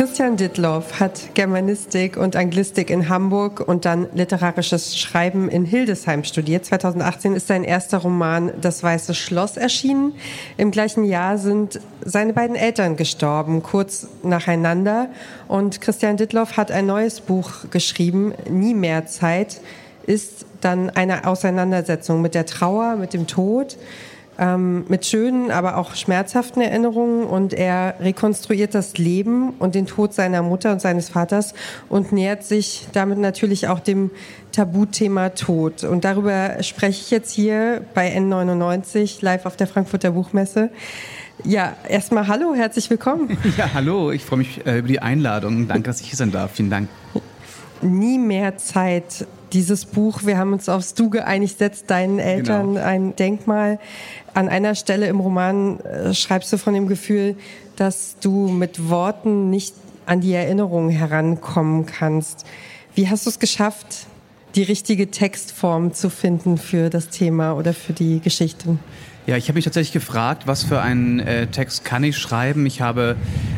Christian Dittloff hat Germanistik und Anglistik in Hamburg und dann literarisches Schreiben in Hildesheim studiert. 2018 ist sein erster Roman Das Weiße Schloss erschienen. Im gleichen Jahr sind seine beiden Eltern gestorben, kurz nacheinander. Und Christian Dittloff hat ein neues Buch geschrieben, Nie mehr Zeit, ist dann eine Auseinandersetzung mit der Trauer, mit dem Tod ähm, mit schönen, aber auch schmerzhaften Erinnerungen und er rekonstruiert das Leben und den Tod seiner Mutter und seines Vaters und nähert sich damit natürlich auch dem Tabuthema Tod. Und darüber spreche ich jetzt hier bei N99 live auf der Frankfurter Buchmesse. Ja, erstmal hallo, herzlich willkommen. Ja, hallo, ich freue mich äh, über die Einladung. Danke, dass ich hier sein darf. Vielen Dank. Nie mehr Zeit. Dieses Buch, wir haben uns aufs Du geeinigt, setzt deinen Eltern genau. ein Denkmal. An einer Stelle im Roman äh, schreibst du von dem Gefühl, dass du mit Worten nicht an die Erinnerung herankommen kannst. Wie hast du es geschafft, die richtige Textform zu finden für das Thema oder für die Geschichte? Ja, ich habe mich tatsächlich gefragt, was für einen äh, Text kann ich schreiben. Ich habe,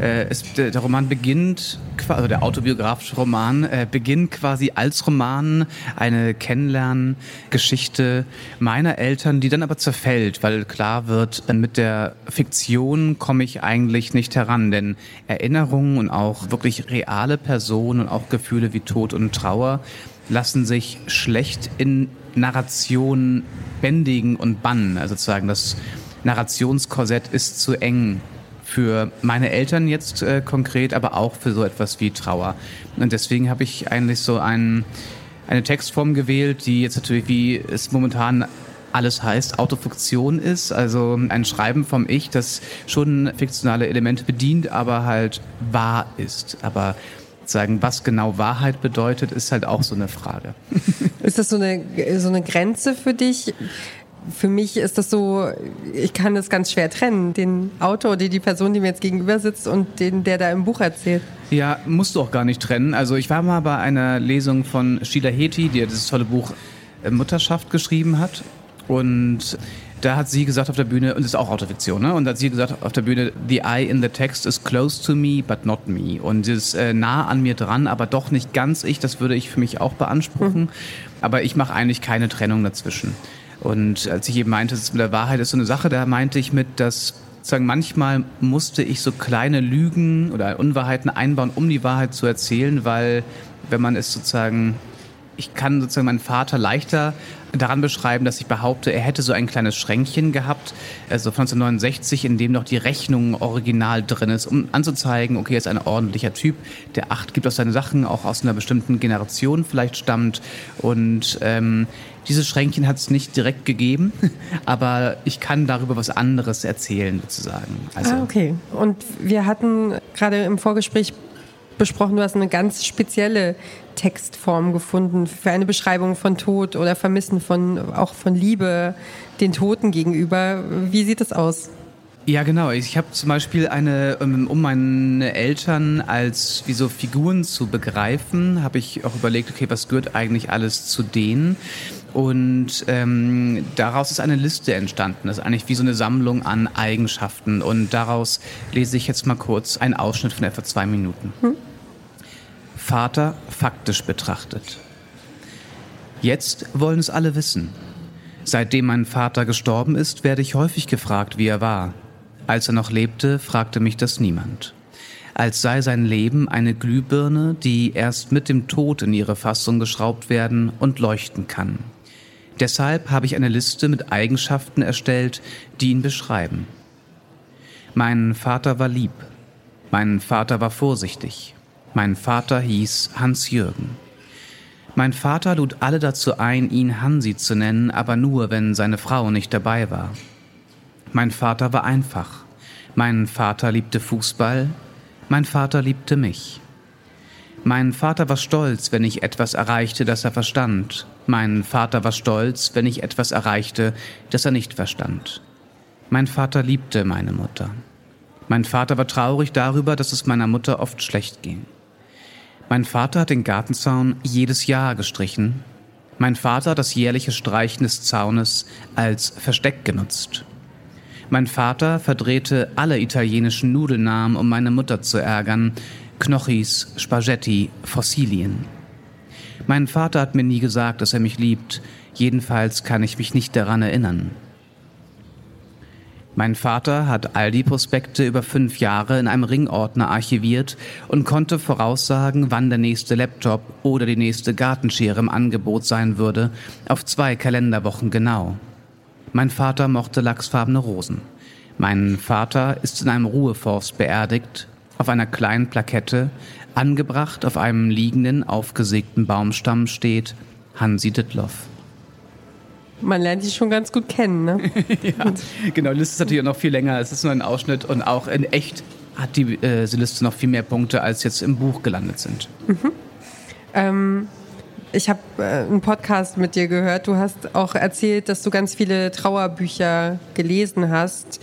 äh, es, der, Roman beginnt, also der autobiografische Roman äh, beginnt quasi als Roman eine Kennenlerngeschichte meiner Eltern, die dann aber zerfällt, weil klar wird, mit der Fiktion komme ich eigentlich nicht heran, denn Erinnerungen und auch wirklich reale Personen und auch Gefühle wie Tod und Trauer lassen sich schlecht in Narration bändigen und bannen. Also sozusagen das Narrationskorsett ist zu eng für meine Eltern jetzt äh, konkret, aber auch für so etwas wie Trauer. Und deswegen habe ich eigentlich so ein, eine Textform gewählt, die jetzt natürlich, wie es momentan alles heißt, Autofiktion ist, also ein Schreiben vom Ich, das schon fiktionale Elemente bedient, aber halt wahr ist. Aber sagen, was genau Wahrheit bedeutet, ist halt auch so eine Frage. Ist das so eine, so eine Grenze für dich? Für mich ist das so, ich kann das ganz schwer trennen, den Autor, die, die Person, die mir jetzt gegenüber sitzt und den, der da im Buch erzählt. Ja, musst du auch gar nicht trennen. Also ich war mal bei einer Lesung von Sheila Heti, die dieses tolle Buch äh, Mutterschaft geschrieben hat. Und da hat sie gesagt auf der Bühne, und das ist auch Autofiktion, ne? Und da hat sie gesagt auf der Bühne, the eye in the text is close to me, but not me. Und dieses äh, nah an mir dran, aber doch nicht ganz ich, das würde ich für mich auch beanspruchen. Mhm. Aber ich mache eigentlich keine Trennung dazwischen. Und als ich eben meinte, es mit der Wahrheit ist so eine Sache, da meinte ich mit, dass sagen manchmal musste ich so kleine Lügen oder Unwahrheiten einbauen, um die Wahrheit zu erzählen, weil wenn man es sozusagen ich kann sozusagen meinen Vater leichter daran beschreiben, dass ich behaupte, er hätte so ein kleines Schränkchen gehabt, also 1969, in dem noch die Rechnung original drin ist, um anzuzeigen, okay, er ist ein ordentlicher Typ, der Acht gibt auf seine Sachen, auch aus einer bestimmten Generation vielleicht stammt und ähm, dieses Schränkchen hat es nicht direkt gegeben, aber ich kann darüber was anderes erzählen sozusagen. Also, ah, okay. Und wir hatten gerade im Vorgespräch besprochen, du hast eine ganz spezielle Textform gefunden für eine Beschreibung von Tod oder Vermissen von auch von Liebe den Toten gegenüber. Wie sieht es aus? Ja, genau. Ich habe zum Beispiel eine, ähm, um meine Eltern als wie so Figuren zu begreifen, habe ich auch überlegt, okay, was gehört eigentlich alles zu denen? Und ähm, daraus ist eine Liste entstanden. Das ist eigentlich wie so eine Sammlung an Eigenschaften. Und daraus lese ich jetzt mal kurz einen Ausschnitt von etwa zwei Minuten. Hm. Vater faktisch betrachtet. Jetzt wollen es alle wissen. Seitdem mein Vater gestorben ist, werde ich häufig gefragt, wie er war. Als er noch lebte, fragte mich das niemand. Als sei sein Leben eine Glühbirne, die erst mit dem Tod in ihre Fassung geschraubt werden und leuchten kann. Deshalb habe ich eine Liste mit Eigenschaften erstellt, die ihn beschreiben. Mein Vater war lieb. Mein Vater war vorsichtig. Mein Vater hieß Hans-Jürgen. Mein Vater lud alle dazu ein, ihn Hansi zu nennen, aber nur, wenn seine Frau nicht dabei war. Mein Vater war einfach. Mein Vater liebte Fußball. Mein Vater liebte mich. Mein Vater war stolz, wenn ich etwas erreichte, das er verstand. Mein Vater war stolz, wenn ich etwas erreichte, das er nicht verstand. Mein Vater liebte meine Mutter. Mein Vater war traurig darüber, dass es meiner Mutter oft schlecht ging. Mein Vater hat den Gartenzaun jedes Jahr gestrichen. Mein Vater hat das jährliche Streichen des Zaunes als Versteck genutzt. Mein Vater verdrehte alle italienischen Nudelnamen, um meine Mutter zu ärgern. Knochis, Spaghetti, Fossilien. Mein Vater hat mir nie gesagt, dass er mich liebt. Jedenfalls kann ich mich nicht daran erinnern. Mein Vater hat all die Prospekte über fünf Jahre in einem Ringordner archiviert und konnte voraussagen, wann der nächste Laptop oder die nächste Gartenschere im Angebot sein würde, auf zwei Kalenderwochen genau. Mein Vater mochte lachsfarbene Rosen. Mein Vater ist in einem Ruheforst beerdigt, auf einer kleinen Plakette, angebracht auf einem liegenden, aufgesägten Baumstamm steht Hansi Dittloff. Man lernt die schon ganz gut kennen, ne? ja, genau. Die Liste ist natürlich noch viel länger. Es ist nur ein Ausschnitt und auch in echt hat die äh, Liste noch viel mehr Punkte, als jetzt im Buch gelandet sind. Mhm. Ähm, ich habe äh, einen Podcast mit dir gehört. Du hast auch erzählt, dass du ganz viele Trauerbücher gelesen hast.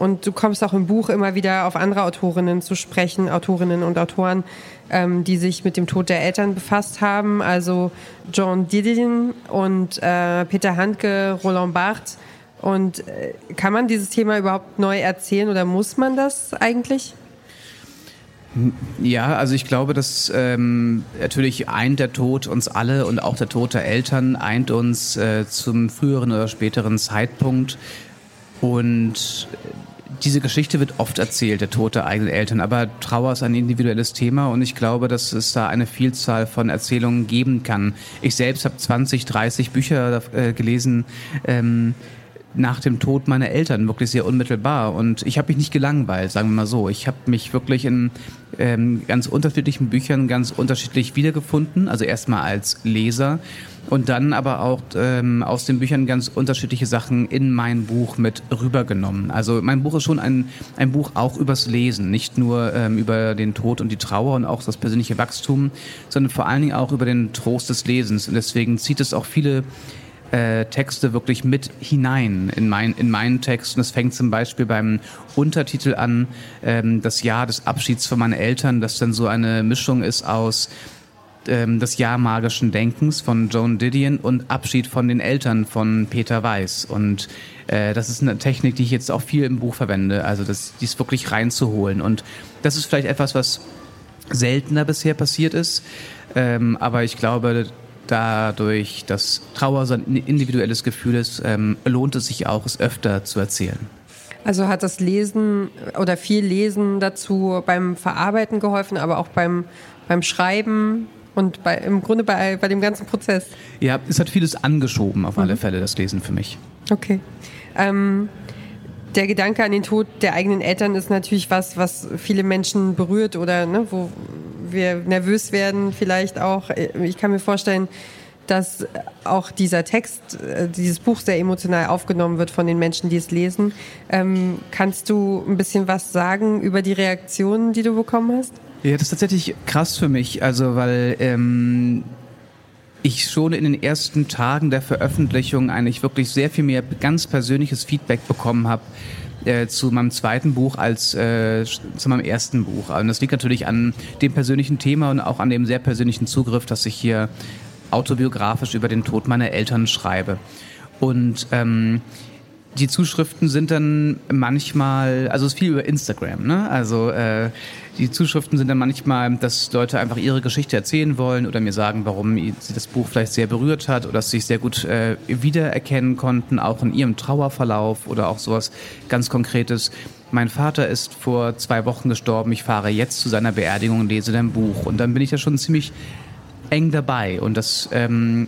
Und du kommst auch im Buch immer wieder auf andere Autorinnen zu sprechen, Autorinnen und Autoren, ähm, die sich mit dem Tod der Eltern befasst haben. Also John Didion und äh, Peter Handke, Roland Barthes. Und äh, kann man dieses Thema überhaupt neu erzählen oder muss man das eigentlich? Ja, also ich glaube, dass ähm, natürlich eint der Tod uns alle und auch der Tod der Eltern eint uns äh, zum früheren oder späteren Zeitpunkt. Und diese Geschichte wird oft erzählt, der Tod der eigenen Eltern, aber Trauer ist ein individuelles Thema und ich glaube, dass es da eine Vielzahl von Erzählungen geben kann. Ich selbst habe 20, 30 Bücher äh, gelesen. Ähm, nach dem Tod meiner Eltern wirklich sehr unmittelbar und ich habe mich nicht gelangweilt, sagen wir mal so. Ich habe mich wirklich in ähm, ganz unterschiedlichen Büchern ganz unterschiedlich wiedergefunden. Also erstmal als Leser und dann aber auch ähm, aus den Büchern ganz unterschiedliche Sachen in mein Buch mit rübergenommen. Also mein Buch ist schon ein, ein Buch auch übers Lesen, nicht nur ähm, über den Tod und die Trauer und auch das persönliche Wachstum, sondern vor allen Dingen auch über den Trost des Lesens. Und deswegen zieht es auch viele äh, Texte wirklich mit hinein in, mein, in meinen Text. Und es fängt zum Beispiel beim Untertitel an, ähm, das Jahr des Abschieds von meinen Eltern, das dann so eine Mischung ist aus ähm, das Jahr magischen Denkens von Joan Didion und Abschied von den Eltern von Peter Weiß. Und äh, das ist eine Technik, die ich jetzt auch viel im Buch verwende, also das, dies wirklich reinzuholen. Und das ist vielleicht etwas, was seltener bisher passiert ist. Ähm, aber ich glaube, dadurch, dass Trauer so ein individuelles Gefühl ist, ähm, lohnt es sich auch, es öfter zu erzählen. Also hat das Lesen oder viel Lesen dazu beim Verarbeiten geholfen, aber auch beim, beim Schreiben und bei, im Grunde bei, bei dem ganzen Prozess? Ja, es hat vieles angeschoben, auf mhm. alle Fälle, das Lesen für mich. Okay. Ähm, der Gedanke an den Tod der eigenen Eltern ist natürlich was, was viele Menschen berührt oder ne, wo wir nervös werden vielleicht auch. Ich kann mir vorstellen, dass auch dieser Text, äh, dieses Buch sehr emotional aufgenommen wird von den Menschen, die es lesen. Ähm, kannst du ein bisschen was sagen über die Reaktionen, die du bekommen hast? Ja, das ist tatsächlich krass für mich, also weil ähm, ich schon in den ersten Tagen der Veröffentlichung eigentlich wirklich sehr viel mehr ganz persönliches Feedback bekommen habe äh, zu meinem zweiten Buch als äh, zu meinem ersten Buch. Und das liegt natürlich an dem persönlichen Thema und auch an dem sehr persönlichen Zugriff, dass ich hier autobiografisch über den Tod meiner Eltern schreibe. Und ähm, die Zuschriften sind dann manchmal, also es ist viel über Instagram, ne? Also äh, die Zuschriften sind dann manchmal, dass Leute einfach ihre Geschichte erzählen wollen oder mir sagen, warum sie das Buch vielleicht sehr berührt hat oder dass sie sich sehr gut äh, wiedererkennen konnten, auch in ihrem Trauerverlauf oder auch sowas ganz Konkretes. Mein Vater ist vor zwei Wochen gestorben, ich fahre jetzt zu seiner Beerdigung und lese dein Buch. Und dann bin ich da schon ziemlich eng dabei. Und das ähm,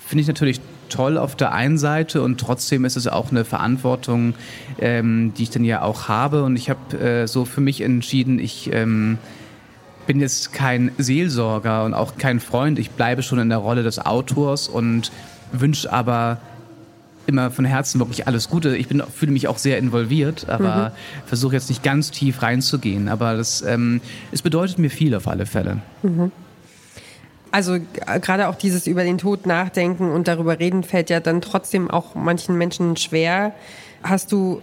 finde ich natürlich toll auf der einen Seite und trotzdem ist es auch eine Verantwortung, ähm, die ich dann ja auch habe. Und ich habe äh, so für mich entschieden, ich ähm, bin jetzt kein Seelsorger und auch kein Freund. Ich bleibe schon in der Rolle des Autors und wünsche aber immer von Herzen wirklich alles Gute. Ich bin, fühle mich auch sehr involviert, aber mhm. versuche jetzt nicht ganz tief reinzugehen. Aber das, ähm, es bedeutet mir viel auf alle Fälle. Mhm. Also gerade auch dieses über den Tod nachdenken und darüber reden fällt ja dann trotzdem auch manchen Menschen schwer. Hast du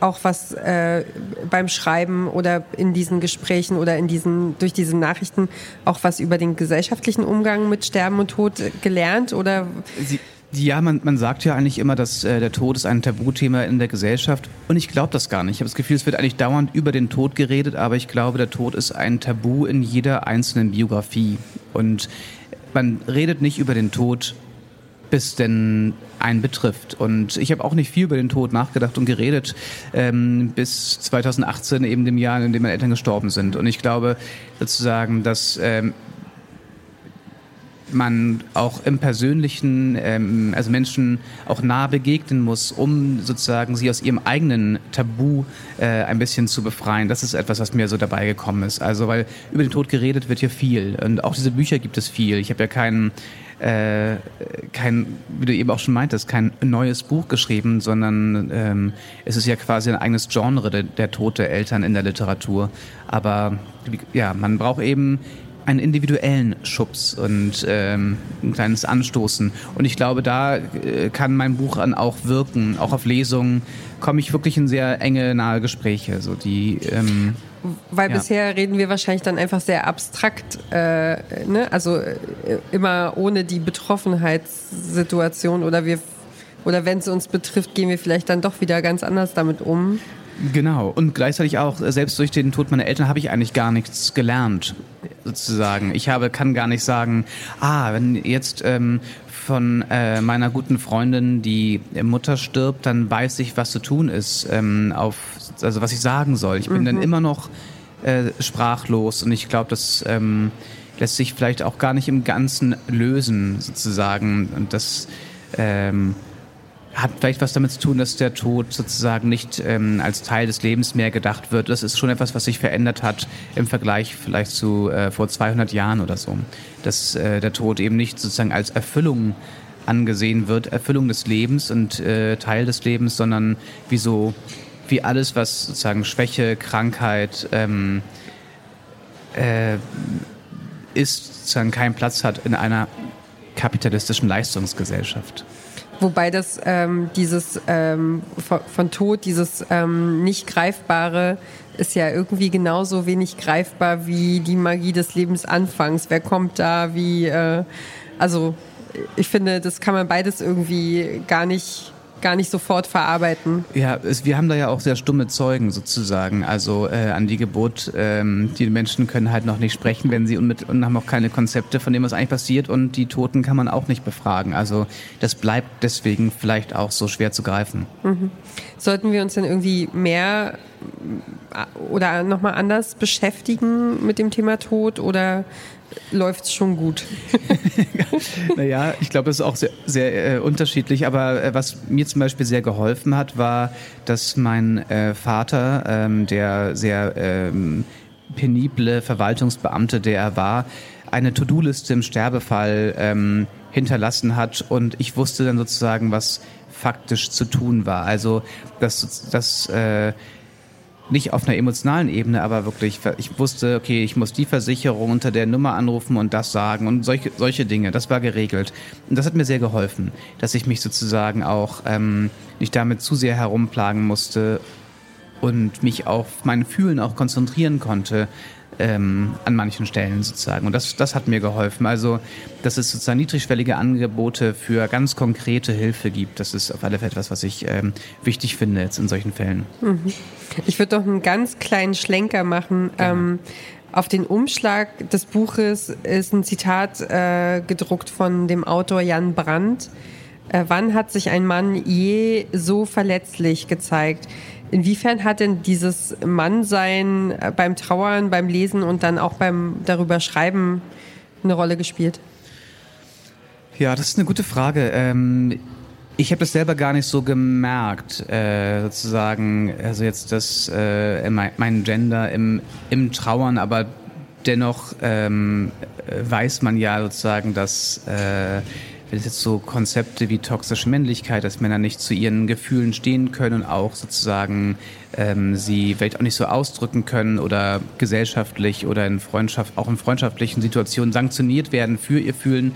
auch was äh, beim Schreiben oder in diesen Gesprächen oder in diesen, durch diese Nachrichten auch was über den gesellschaftlichen Umgang mit Sterben und Tod gelernt oder? Sie ja, man, man sagt ja eigentlich immer, dass äh, der Tod ist ein Tabuthema in der Gesellschaft. Und ich glaube das gar nicht. Ich habe das Gefühl, es wird eigentlich dauernd über den Tod geredet, aber ich glaube, der Tod ist ein Tabu in jeder einzelnen Biografie. Und man redet nicht über den Tod, bis denn einen betrifft. Und ich habe auch nicht viel über den Tod nachgedacht und geredet, ähm, bis 2018, eben dem Jahr, in dem meine Eltern gestorben sind. Und ich glaube sozusagen, dass ähm, man auch im Persönlichen, ähm, also Menschen auch nah begegnen muss, um sozusagen sie aus ihrem eigenen Tabu äh, ein bisschen zu befreien. Das ist etwas, was mir so dabei gekommen ist. Also, weil über den Tod geredet wird hier viel und auch diese Bücher gibt es viel. Ich habe ja keinen äh, kein, wie du eben auch schon meintest, kein neues Buch geschrieben, sondern ähm, es ist ja quasi ein eigenes Genre, der, der Tod Eltern in der Literatur. Aber ja, man braucht eben einen individuellen Schubs und ähm, ein kleines Anstoßen. Und ich glaube, da äh, kann mein Buch dann auch wirken. Auch auf Lesungen komme ich wirklich in sehr enge, nahe Gespräche. So die, ähm, Weil ja. bisher reden wir wahrscheinlich dann einfach sehr abstrakt, äh, ne? also äh, immer ohne die Betroffenheitssituation oder wir oder wenn es uns betrifft, gehen wir vielleicht dann doch wieder ganz anders damit um. Genau. Und gleichzeitig auch, äh, selbst durch den Tod meiner Eltern habe ich eigentlich gar nichts gelernt, sozusagen. Ich habe, kann gar nicht sagen, ah, wenn jetzt ähm, von äh, meiner guten Freundin die Mutter stirbt, dann weiß ich, was zu tun ist, ähm, auf, also was ich sagen soll. Ich bin mhm. dann immer noch äh, sprachlos und ich glaube, das ähm, lässt sich vielleicht auch gar nicht im Ganzen lösen, sozusagen. Und das, ähm, hat vielleicht was damit zu tun, dass der Tod sozusagen nicht ähm, als Teil des Lebens mehr gedacht wird. Das ist schon etwas, was sich verändert hat im Vergleich vielleicht zu äh, vor 200 Jahren oder so. Dass äh, der Tod eben nicht sozusagen als Erfüllung angesehen wird, Erfüllung des Lebens und äh, Teil des Lebens, sondern wie so, wie alles, was sozusagen Schwäche, Krankheit ähm, äh, ist, sozusagen keinen Platz hat in einer kapitalistischen Leistungsgesellschaft. Wobei das ähm, dieses ähm, von, von, Tod, dieses ähm, nicht greifbare, ist ja irgendwie genauso wenig greifbar wie die Magie des Lebensanfangs. Wer kommt da? Wie? Äh, also ich finde, das kann man beides irgendwie gar nicht gar nicht sofort verarbeiten. Ja, es, wir haben da ja auch sehr stumme Zeugen sozusagen. Also äh, an die Geburt, ähm, die Menschen können halt noch nicht sprechen, wenn sie und, mit, und haben auch keine Konzepte von dem, was eigentlich passiert. Und die Toten kann man auch nicht befragen. Also das bleibt deswegen vielleicht auch so schwer zu greifen. Mhm. Sollten wir uns denn irgendwie mehr äh, oder nochmal anders beschäftigen mit dem Thema Tod oder läuft es schon gut. naja, ich glaube, das ist auch sehr, sehr äh, unterschiedlich. Aber äh, was mir zum Beispiel sehr geholfen hat, war, dass mein äh, Vater, ähm, der sehr ähm, penible Verwaltungsbeamte, der er war, eine To-Do-Liste im Sterbefall ähm, hinterlassen hat. Und ich wusste dann sozusagen, was faktisch zu tun war. Also, dass, dass äh, nicht auf einer emotionalen Ebene, aber wirklich, ich wusste, okay, ich muss die Versicherung unter der Nummer anrufen und das sagen und solche, solche Dinge. Das war geregelt. Und das hat mir sehr geholfen, dass ich mich sozusagen auch ähm, nicht damit zu sehr herumplagen musste und mich auf mein Fühlen auch konzentrieren konnte, ähm, an manchen Stellen sozusagen. Und das, das hat mir geholfen. Also, dass es sozusagen niedrigschwellige Angebote für ganz konkrete Hilfe gibt, das ist auf alle Fälle etwas, was ich ähm, wichtig finde jetzt in solchen Fällen. Mhm. Ich würde doch einen ganz kleinen Schlenker machen. Ähm, auf den Umschlag des Buches ist ein Zitat äh, gedruckt von dem Autor Jan Brandt. Äh, wann hat sich ein Mann je so verletzlich gezeigt? Inwiefern hat denn dieses Mannsein äh, beim Trauern, beim Lesen und dann auch beim darüber Schreiben eine Rolle gespielt? Ja, das ist eine gute Frage. Ähm, ich habe das selber gar nicht so gemerkt, äh, sozusagen, also jetzt das, äh, mein Gender im, im Trauern, aber dennoch ähm, weiß man ja sozusagen, dass äh, wenn es jetzt so Konzepte wie toxische Männlichkeit, dass Männer nicht zu ihren Gefühlen stehen können und auch sozusagen ähm, sie vielleicht auch nicht so ausdrücken können oder gesellschaftlich oder in Freundschaft, auch in freundschaftlichen Situationen sanktioniert werden für ihr Fühlen.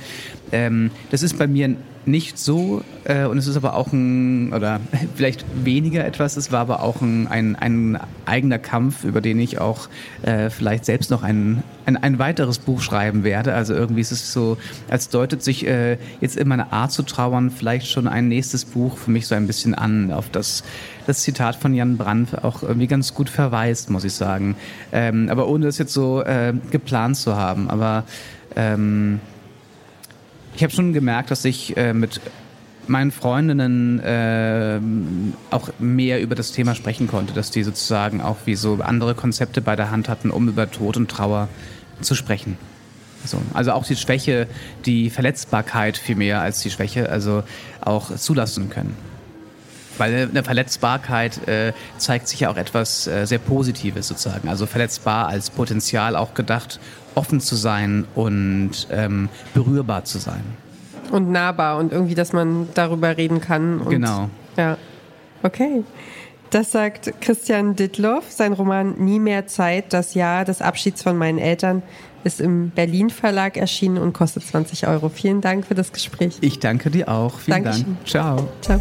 Ähm, das ist bei mir nicht so, äh, und es ist aber auch ein, oder vielleicht weniger etwas, es war aber auch ein, ein, ein eigener Kampf, über den ich auch äh, vielleicht selbst noch ein, ein, ein weiteres Buch schreiben werde. Also irgendwie ist es so, als deutet sich äh, jetzt in meiner Art zu trauern vielleicht schon ein nächstes Buch für mich so ein bisschen an, auf das das Zitat von Jan Brandt auch irgendwie ganz gut verweist, muss ich sagen. Ähm, aber ohne es jetzt so äh, geplant zu haben. Aber ähm, ich habe schon gemerkt, dass ich äh, mit meinen Freundinnen äh, auch mehr über das Thema sprechen konnte, dass die sozusagen auch wie so andere Konzepte bei der Hand hatten, um über Tod und Trauer zu sprechen. So, also auch die Schwäche, die Verletzbarkeit viel mehr als die Schwäche, also auch zulassen können. Weil eine Verletzbarkeit äh, zeigt sich ja auch etwas äh, sehr Positives sozusagen. Also verletzbar als Potenzial auch gedacht, offen zu sein und ähm, berührbar zu sein. Und nahbar und irgendwie, dass man darüber reden kann. Und, genau. Ja. Okay. Das sagt Christian Dittloff. Sein Roman Nie mehr Zeit, das Jahr des Abschieds von meinen Eltern, ist im Berlin Verlag erschienen und kostet 20 Euro. Vielen Dank für das Gespräch. Ich danke dir auch. Vielen Dankeschön. Dank. Ciao. Ciao.